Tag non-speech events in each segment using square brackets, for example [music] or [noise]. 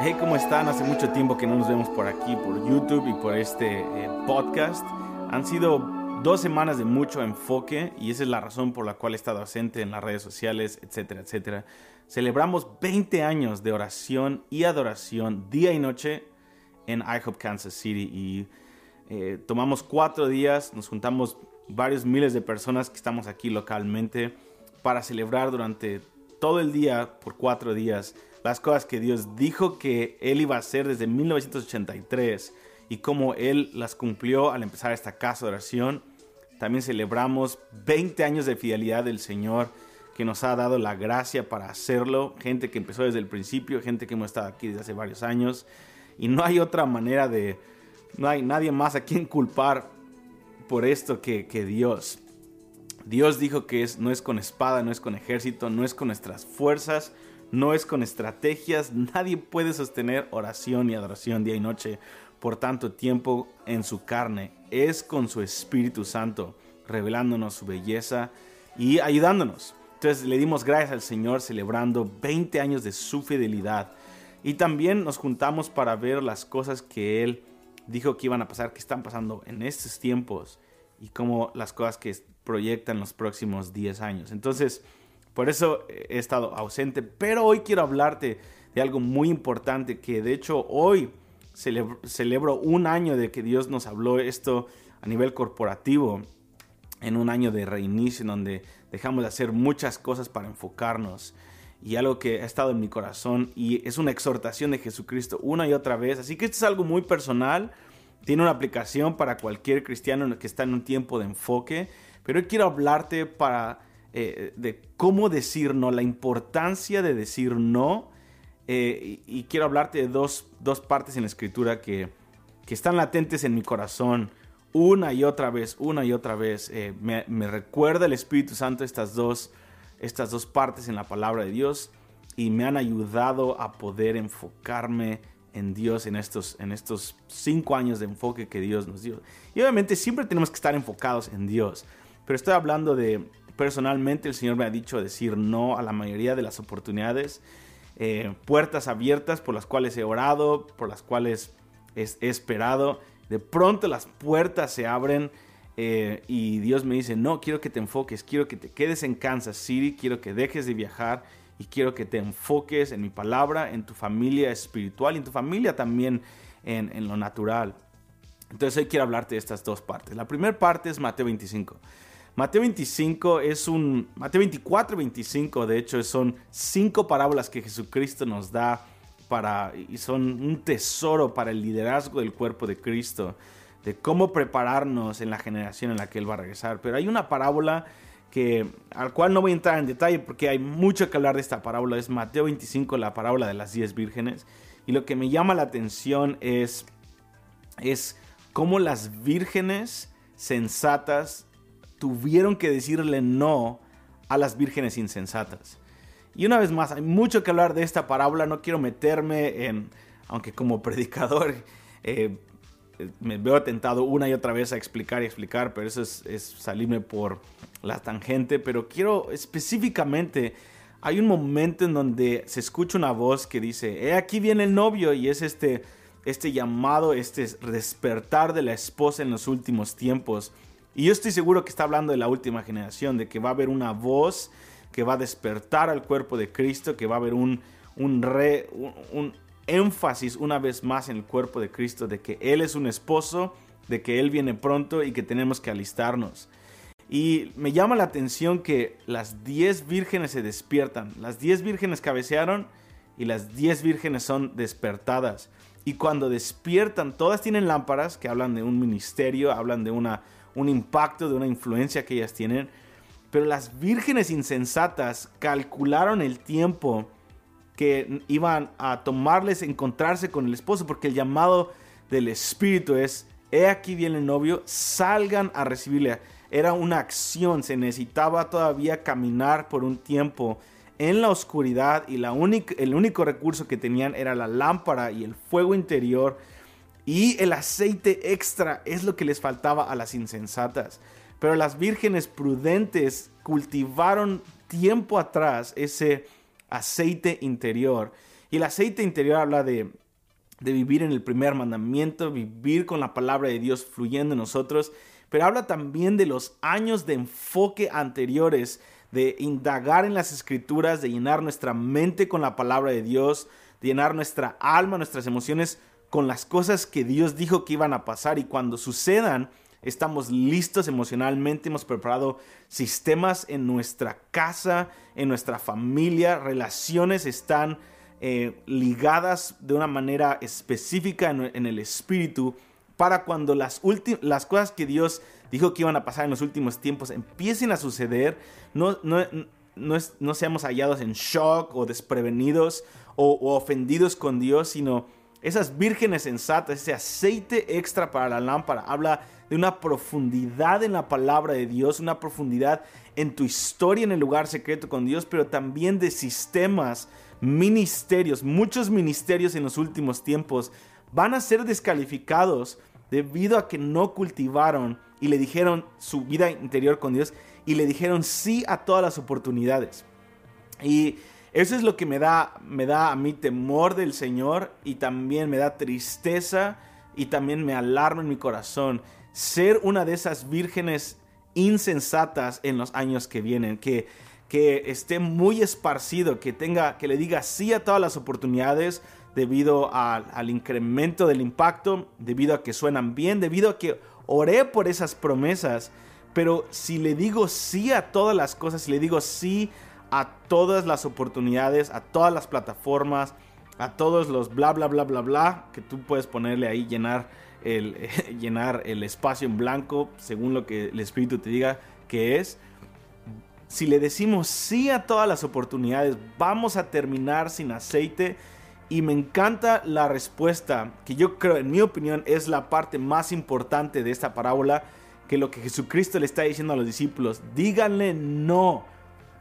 Hey, ¿cómo están? Hace mucho tiempo que no nos vemos por aquí, por YouTube y por este eh, podcast. Han sido dos semanas de mucho enfoque y esa es la razón por la cual he estado ausente en las redes sociales, etcétera, etcétera. Celebramos 20 años de oración y adoración día y noche en IHOP Kansas City y eh, tomamos cuatro días, nos juntamos varios miles de personas que estamos aquí localmente para celebrar durante todo el día por cuatro días las cosas que Dios dijo que Él iba a hacer desde 1983 y cómo Él las cumplió al empezar esta casa de oración. También celebramos 20 años de fidelidad del Señor que nos ha dado la gracia para hacerlo. Gente que empezó desde el principio, gente que hemos estado aquí desde hace varios años. Y no hay otra manera de... No hay nadie más a quien culpar por esto que, que Dios. Dios dijo que es, no es con espada, no es con ejército, no es con nuestras fuerzas, no es con estrategias, nadie puede sostener oración y adoración día y noche por tanto tiempo en su carne, es con su Espíritu Santo, revelándonos su belleza y ayudándonos. Entonces le dimos gracias al Señor celebrando 20 años de su fidelidad y también nos juntamos para ver las cosas que Él dijo que iban a pasar, que están pasando en estos tiempos y cómo las cosas que proyectan los próximos 10 años. Entonces, por eso he estado ausente, pero hoy quiero hablarte de algo muy importante que de hecho hoy celebro, un año de que Dios nos habló esto a nivel corporativo, en un año de reinicio en donde dejamos de hacer muchas cosas para enfocarnos y algo que ha estado en mi corazón y es una exhortación de Jesucristo una y otra vez. Así que esto es algo muy personal, tiene una aplicación para cualquier cristiano que está en un tiempo de enfoque, pero hoy quiero hablarte para eh, de cómo decir no, la importancia de decir no. Eh, y, quiero hablarte de dos, partes en la escritura que, están latentes en mi corazón una y otra vez, una y otra vez. Eh, me, recuerda el Espíritu Santo estas dos, estas dos partes en la palabra de Dios y me han ayudado a poder enfocarme en Dios en estos, en estos cinco años de enfoque que Dios nos dio. Y obviamente siempre tenemos que estar enfocados en Dios, pero estoy hablando de, Personalmente el Señor me ha dicho decir no a la mayoría de las oportunidades, eh, puertas abiertas por las cuales he orado, por las cuales he, esperado. De pronto las puertas se abren eh, y Dios me dice, no, quiero que te enfoques, quiero que te quedes en Kansas City, quiero que dejes de viajar y quiero que te enfoques en mi palabra, en tu familia espiritual y en tu familia también en, en lo natural. Entonces hoy quiero hablarte de estas dos partes. La primera parte es Mateo 25. Mateo 25 es un, Mateo 24 25 de hecho son cinco parábolas que Jesucristo nos da para, y son un tesoro para el liderazgo del cuerpo de Cristo, de cómo prepararnos en la generación en la que Él va a regresar. Pero hay una parábola que, al cual no voy a entrar en detalle porque hay mucho que hablar de esta parábola, es Mateo 25, la parábola de las diez vírgenes. Y lo que me llama la atención es, es cómo las vírgenes sensatas tuvieron que decirle no a las vírgenes insensatas. Y una vez más, hay mucho que hablar de esta parábola, no quiero meterme en, aunque como [laughs] predicador eh, me veo tentado una y otra vez a explicar y explicar, pero eso es, salirme por la tangente, pero quiero específicamente, hay un momento en donde se escucha una voz que dice, eh, aquí viene el novio y es este, este llamado, este despertar de la esposa en los últimos tiempos y yo estoy seguro que está hablando de la última generación, de que va a haber una voz que va a despertar al cuerpo de Cristo, que va a haber un, un, re, un, énfasis una vez más en el cuerpo de Cristo, de que Él es un esposo, de que Él viene pronto y que tenemos que alistarnos. Y me llama la atención que las 10 vírgenes se despiertan. Las 10 vírgenes cabecearon y las 10 vírgenes son despertadas. Y cuando despiertan, todas tienen lámparas que hablan de un ministerio, hablan de una un impacto, de una influencia que ellas tienen. Pero las vírgenes insensatas calcularon el tiempo que iban a tomarles encontrarse con el esposo, porque el llamado del Espíritu es, he aquí viene el novio, salgan a recibirle. Era una acción, se necesitaba todavía caminar por un tiempo en la oscuridad y la el único recurso que tenían era la lámpara y el fuego interior y el aceite extra es lo que les faltaba a las insensatas. Pero las vírgenes prudentes cultivaron tiempo atrás ese aceite interior. Y el aceite interior habla de, de vivir en el primer mandamiento, vivir con la palabra de Dios fluyendo en nosotros, pero habla también de los años de enfoque anteriores, de indagar en las escrituras, de llenar nuestra mente con la palabra de Dios, de llenar nuestra alma, nuestras emociones con las cosas que Dios dijo que iban a pasar. Y cuando sucedan, estamos listos emocionalmente, hemos preparado sistemas en nuestra casa, en nuestra familia, relaciones están eh, ligadas de una manera específica en, el espíritu para cuando las, las cosas que Dios dijo que iban a pasar en los últimos tiempos empiecen a suceder, no, no, no, seamos hallados en shock o desprevenidos o ofendidos con Dios, sino esas vírgenes sensatas, ese aceite extra para la lámpara, habla de una profundidad en la palabra de Dios, una profundidad en tu historia en el lugar secreto con Dios, pero también de sistemas, ministerios, muchos ministerios en los últimos tiempos van a ser descalificados debido a que no cultivaron y le dijeron su vida interior con Dios y le dijeron sí a todas las oportunidades. Y eso es lo que me da, me da a mí temor del Señor y también me da tristeza y también me alarma en mi corazón ser una de esas vírgenes insensatas en los años que vienen, que, que esté muy esparcido, que tenga, que le diga sí a todas las oportunidades debido al incremento del impacto, debido a que suenan bien, debido a que oré por esas promesas, pero si le digo sí a todas las cosas, si le digo sí a todas las oportunidades, a todas las plataformas, a todos los bla bla bla bla bla que tú puedes ponerle ahí, llenar el, [laughs] llenar el espacio en blanco según lo que el Espíritu te diga que es. Si le decimos sí a todas las oportunidades, vamos a terminar sin aceite. Y me encanta la respuesta, que yo creo, en mi opinión, es la parte más importante de esta parábola, que lo que Jesucristo le está diciendo a los discípulos, díganle no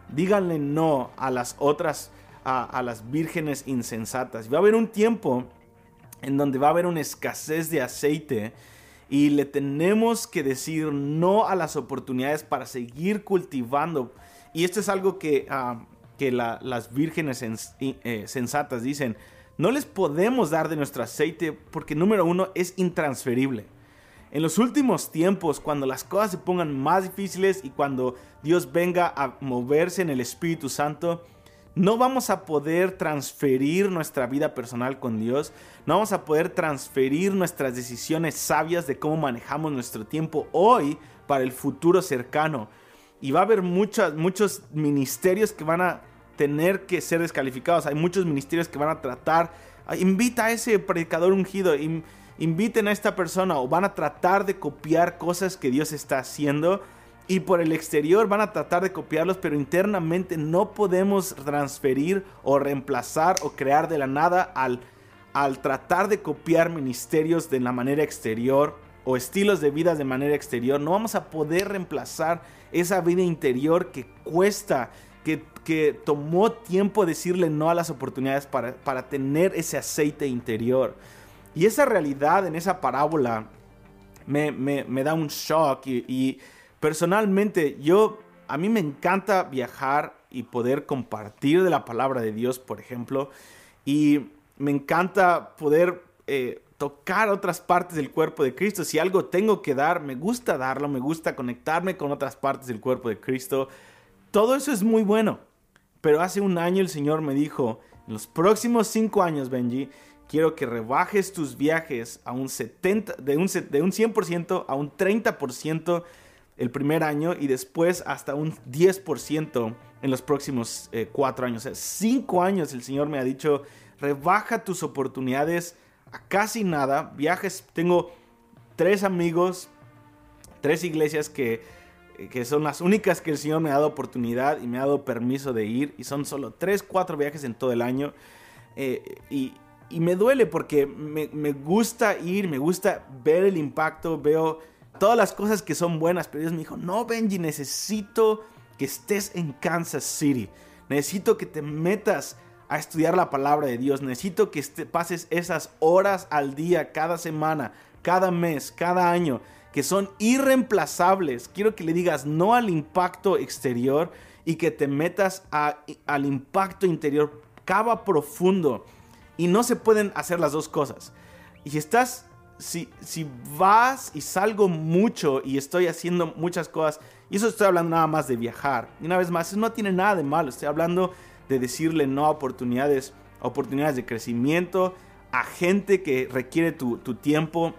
díganle no a las otras, a, las vírgenes insensatas. Va a haber un tiempo en donde va a haber una escasez de aceite y le tenemos que decir no a las oportunidades para seguir cultivando. Y esto es algo que, ah, que las vírgenes eh, sensatas dicen. No les podemos dar de nuestro aceite porque número uno es intransferible. En los últimos tiempos, cuando las cosas se pongan más difíciles y cuando Dios venga a moverse en el Espíritu Santo, no vamos a poder transferir nuestra vida personal con Dios, no vamos a poder transferir nuestras decisiones sabias de cómo manejamos nuestro tiempo hoy para el futuro cercano. Y va a haber muchos muchos ministerios que van a tener que ser descalificados. Hay muchos ministerios que van a tratar, invita a ese predicador ungido, inviten a esta persona o van a tratar de copiar cosas que Dios está haciendo y por el exterior van a tratar de copiarlos, pero internamente no podemos transferir o reemplazar o crear de la nada al, al tratar de copiar ministerios de la manera exterior o estilos de vida de manera exterior. No vamos a poder reemplazar esa vida interior que cuesta, que, que tomó tiempo decirle no a las oportunidades para, para tener ese aceite interior. Y esa realidad en esa parábola me, da un shock y, personalmente yo, a mí me encanta viajar y poder compartir de la palabra de Dios, por ejemplo, y me encanta poder eh, tocar otras partes del cuerpo de Cristo. Si algo tengo que dar, me gusta darlo, me gusta conectarme con otras partes del cuerpo de Cristo. Todo eso es muy bueno. Pero hace un año el Señor me dijo, en los próximos cinco años, Benji, quiero que rebajes tus viajes a un 70, de un, de un 100% a un 30% el primer año y después hasta un 10% en los próximos eh, cuatro años. O sea, cinco años el Señor me ha dicho, rebaja tus oportunidades a casi nada. Viajes, tengo tres amigos, tres iglesias que, que son las únicas que el Señor me ha dado oportunidad y me ha dado permiso de ir. Y son solo tres, cuatro viajes en todo el año. Eh, y, y me duele porque me, gusta ir, me gusta ver el impacto, veo todas las cosas que son buenas, pero Dios me dijo, no Benji, necesito que estés en Kansas City, necesito que te metas a estudiar la palabra de Dios, necesito que pases esas horas al día, cada semana, cada mes, cada año, que son irreemplazables. Quiero que le digas no al impacto exterior y que te metas al impacto interior. Cava profundo Y no se pueden hacer las dos cosas. Y si estás, si, si vas y salgo mucho y estoy haciendo muchas cosas, y eso estoy hablando nada más de viajar. Y una vez más, eso no tiene nada de malo. Estoy hablando de decirle no a oportunidades, oportunidades de crecimiento, a gente que requiere tu, tu tiempo,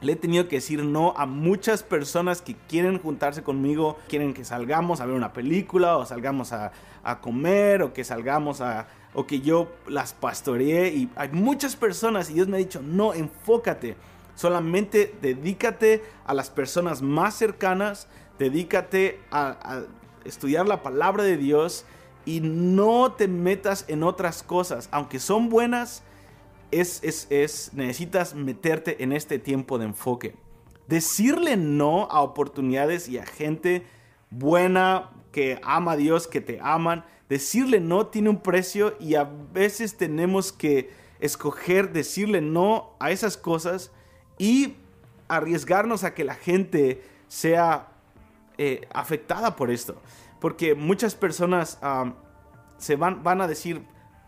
le he tenido que decir no a muchas personas que quieren juntarse conmigo, quieren que salgamos a ver una película o salgamos a, comer o que salgamos a... o que yo las pastoreé y hay muchas personas y Dios me ha dicho, no, enfócate, solamente dedícate a las personas más cercanas, dedícate a, estudiar la palabra de Dios y no te metas en otras cosas, aunque son buenas, es, es, necesitas meterte en este tiempo de enfoque. Decirle no a oportunidades y a gente buena que ama a Dios, que te aman. Decirle no tiene un precio y a veces tenemos que escoger decirle no a esas cosas y arriesgarnos a que la gente sea eh, afectada por esto. Porque muchas personas se van, van a decir,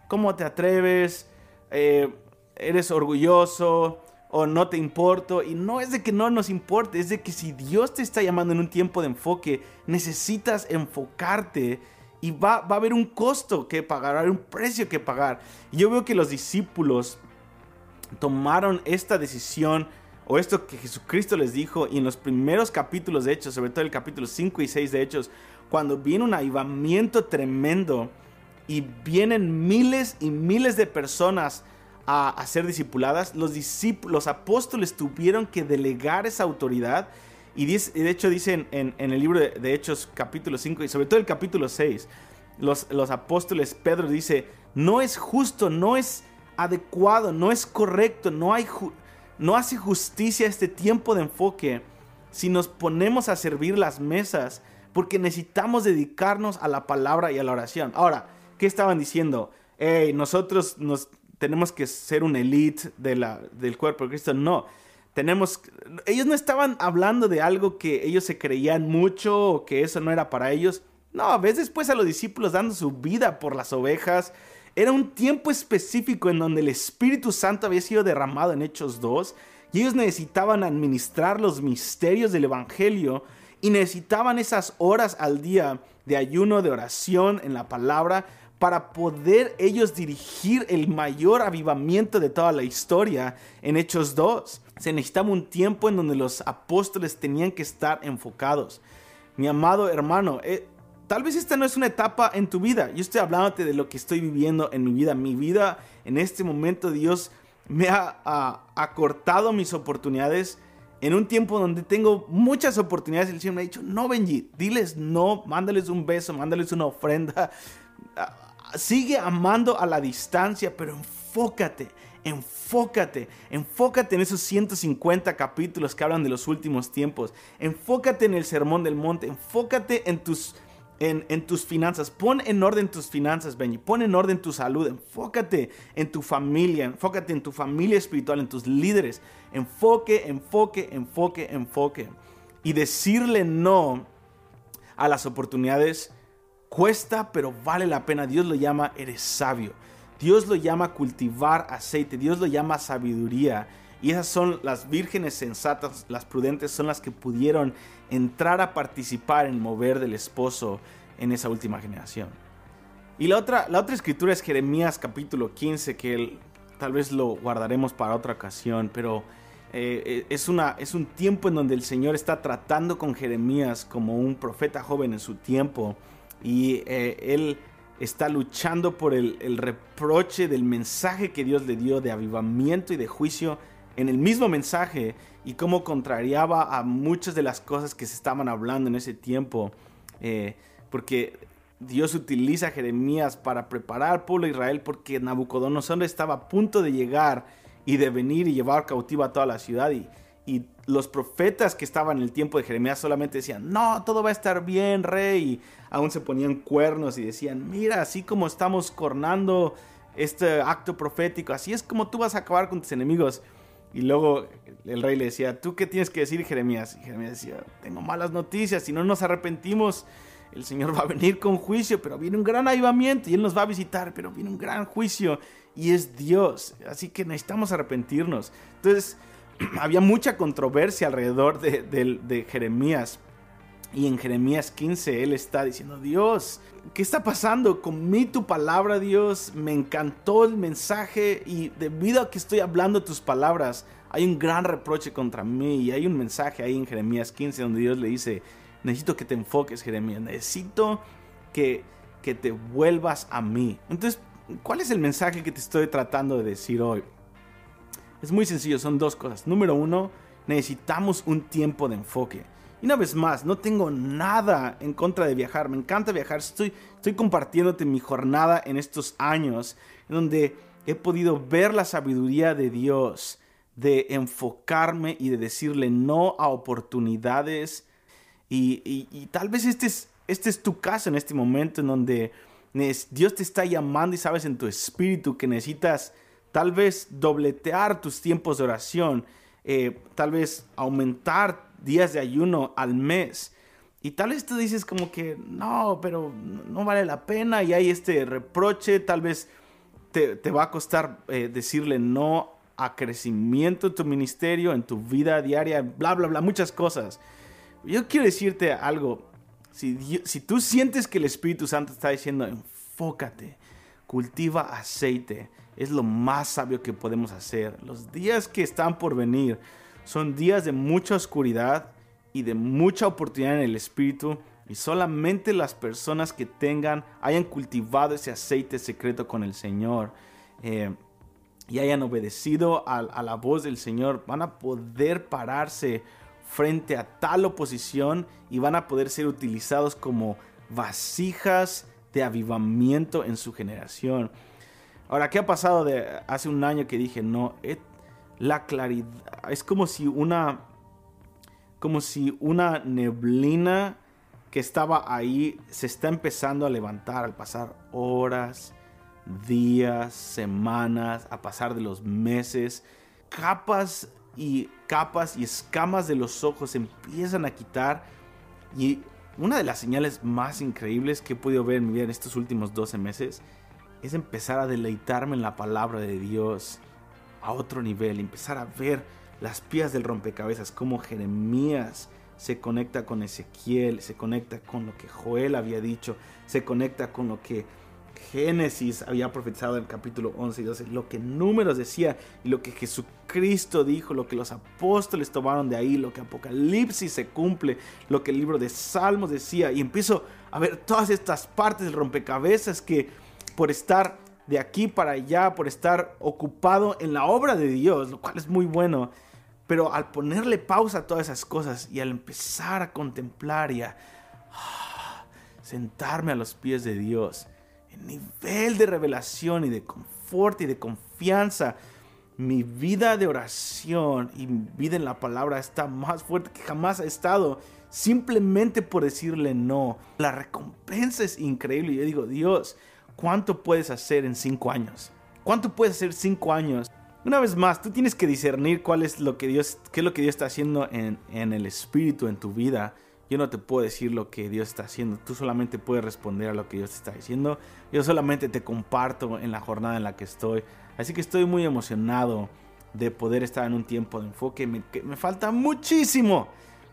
¿cómo te atreves? Eh, eres orgulloso o no te importo. Y no es de que no nos importe, es de que si Dios te está llamando en un tiempo de enfoque, necesitas enfocarte y va, va a haber un costo que pagar, un precio que pagar. Y yo veo que los discípulos tomaron esta decisión o esto que Jesucristo les dijo y en los primeros capítulos de Hechos, sobre todo el capítulo 5 y 6 de Hechos, cuando viene un avivamiento tremendo y vienen miles y miles de personas a, ser discipuladas, los, discípulos, apóstoles tuvieron que delegar esa autoridad. Y de hecho dicen en, el libro de, Hechos capítulo 5 y sobre todo el capítulo 6, los, los apóstoles, Pedro dice, no es justo, no es adecuado, no es correcto, no, hay no hace justicia este tiempo de enfoque si nos ponemos a servir las mesas, porque necesitamos dedicarnos a la palabra y a la oración. Ahora, ¿qué estaban diciendo? Nosotros nos tenemos que ser un elite del cuerpo de Cristo. No. Tenemos. Ellos no estaban hablando de algo que ellos se creían mucho o que eso no era para ellos. No, a veces pues a los discípulos dando su vida por las ovejas. Era un tiempo específico en donde el Espíritu Santo había sido derramado en Hechos 2 y ellos necesitaban administrar los misterios del Evangelio y necesitaban esas horas al día de ayuno, de oración en la palabra para poder ellos dirigir el mayor avivamiento de toda la historia en Hechos 2. Se necesitaba un tiempo en donde los apóstoles tenían que estar enfocados. Mi amado hermano, eh, tal vez esta no es una etapa en tu vida. Yo estoy hablándote de lo que estoy viviendo en mi vida. Mi vida en este momento Dios me ha acortado mis oportunidades en un tiempo donde tengo muchas oportunidades. El Señor me ha dicho, no Benji, diles no, mándales un beso, mándales una ofrenda sigue amando a la distancia, pero enfócate, enfócate, enfócate en esos 150 capítulos que hablan de los últimos tiempos. Enfócate en el sermón del monte, enfócate en tus, en, en tus finanzas. Pon en orden tus finanzas, Benny. Pon en orden tu salud. Enfócate en tu familia, enfócate en tu familia espiritual, en tus líderes. Enfoque, enfoque, enfoque, enfoque. Y decirle no a las oportunidades Cuesta, pero vale la pena. Dios lo llama, eres sabio. Dios lo llama cultivar aceite. Dios lo llama sabiduría. Y esas son las vírgenes sensatas, las prudentes, son las que pudieron entrar a participar en mover del esposo en esa última generación. Y la otra, la otra escritura es Jeremías capítulo 15, que tal vez lo guardaremos para otra ocasión, pero eh, es, una, es un tiempo en donde el Señor está tratando con Jeremías como un profeta joven en su tiempo y eh, él está luchando por el, reproche del mensaje que Dios le dio de avivamiento y de juicio en el mismo mensaje y cómo contrariaba a muchas de las cosas que se estaban hablando en ese tiempo. Eh, porque Dios utiliza a Jeremías para preparar al pueblo de Israel porque Nabucodonosor estaba a punto de llegar y de venir y llevar cautiva a toda la ciudad y, y los profetas que estaban en el tiempo de Jeremías solamente decían, no, todo va a estar bien, rey. Y aún se ponían cuernos y decían, mira, así como estamos cornando este acto profético, así es como tú vas a acabar con tus enemigos. Y luego el rey le decía, ¿tú qué tienes que decir, Jeremías? Y Jeremías decía, tengo malas noticias, si no nos arrepentimos, el Señor va a venir con juicio, pero viene un gran avivamiento y Él nos va a visitar, pero viene un gran juicio y es Dios. Así que necesitamos arrepentirnos. Entonces, [clears throat] había mucha controversia alrededor de, Jeremías. Y en Jeremías 15 Él está diciendo, Dios, ¿qué está pasando? Con mí tu palabra, Dios, me encantó el mensaje y debido a que estoy hablando tus palabras, hay un gran reproche contra mí y hay un mensaje ahí en Jeremías 15 donde Dios le dice, necesito que te enfoques, Jeremías, necesito que, que te vuelvas a mí. Entonces, ¿cuál es el mensaje que te estoy tratando de decir hoy? Es muy sencillo, son dos cosas. Número uno, necesitamos un tiempo de enfoque. Y una vez más, no tengo nada en contra de viajar, me encanta viajar, estoy, estoy compartiéndote mi jornada en estos años, en donde he podido ver la sabiduría de Dios, de enfocarme y de decirle no a oportunidades y, tal vez este es, este es tu caso en este momento en donde Dios te está llamando y sabes en tu espíritu que necesitas tal vez dobletear tus tiempos de oración, eh, tal vez aumentar días de ayuno al mes. Y tal vez tú dices como que no, pero no vale la pena y hay este reproche, tal vez te, va a costar eh, decirle no a crecimiento en tu ministerio, en tu vida diaria, bla, bla, bla, muchas cosas. Yo quiero decirte algo. Si, si tú sientes que el Espíritu Santo está diciendo, enfócate, cultiva aceite, es lo más sabio que podemos hacer. Los días que están por venir son días de mucha oscuridad y de mucha oportunidad en el Espíritu. Y solamente las personas que tengan, hayan cultivado ese aceite secreto con el Señor eh, y hayan obedecido a, a la voz del Señor, van a poder pararse frente a tal oposición y van a poder ser utilizados como vasijas de avivamiento en su generación. Ahora, ¿qué ha pasado de hace un año que dije, no, la claridad, es como si una, como si una neblina que estaba ahí se está empezando a levantar al pasar horas, días, semanas, a pasar de los meses, capas y capas y escamas de los ojos empiezan a quitar. Y una de las señales más increíbles que he podido ver en mi vida en estos últimos 12 meses es empezar a deleitarme en la palabra de Dios a otro nivel, empezar a ver las piezas del rompecabezas, como Jeremías se conecta con Ezequiel, se conecta con lo que Joel había dicho, se conecta con lo que Génesis había profetizado en el capítulo 11 y 12, lo que Números decía y lo que Jesucristo dijo, lo que los apóstoles tomaron de ahí, lo que Apocalipsis se cumple, lo que el libro de Salmos decía. Y empiezo a ver todas estas partes del rompecabezas que por estar de aquí para allá, por estar ocupado en la obra de Dios, lo cual es muy bueno, pero al ponerle pausa a todas esas cosas y al empezar a contemplar y a ah, sentarme a los pies de Dios, el nivel de revelación y de confort y de confianza. Mi vida de oración y mi vida en la palabra está más fuerte que jamás ha estado. Simplemente por decirle no. La recompensa es increíble. Yo digo, Dios, ¿cuánto puedes hacer en cinco años? ¿Cuánto puedes hacer cinco años? Una vez más, tú tienes que discernir cuál es lo que Dios, qué es lo que Dios está haciendo en, en el espíritu, en tu vida. Yo no te puedo decir lo que Dios está haciendo. Tú solamente puedes responder a lo que Dios te está diciendo. Yo solamente te comparto en la jornada en la que estoy. Así que estoy muy emocionado de poder estar en un tiempo de enfoque. Me, me falta muchísimo.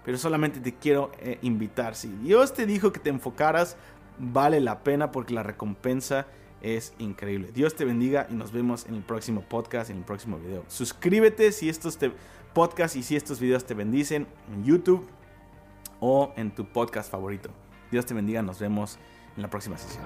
Pero solamente te quiero eh, invitar. Si Dios te dijo que te enfocaras, vale la pena porque la recompensa es increíble. Dios te bendiga y nos vemos en el próximo podcast, en el próximo video. Suscríbete si estos podcasts y si estos videos te bendicen en YouTube o en tu podcast favorito. Dios te bendiga, nos vemos en la próxima sesión.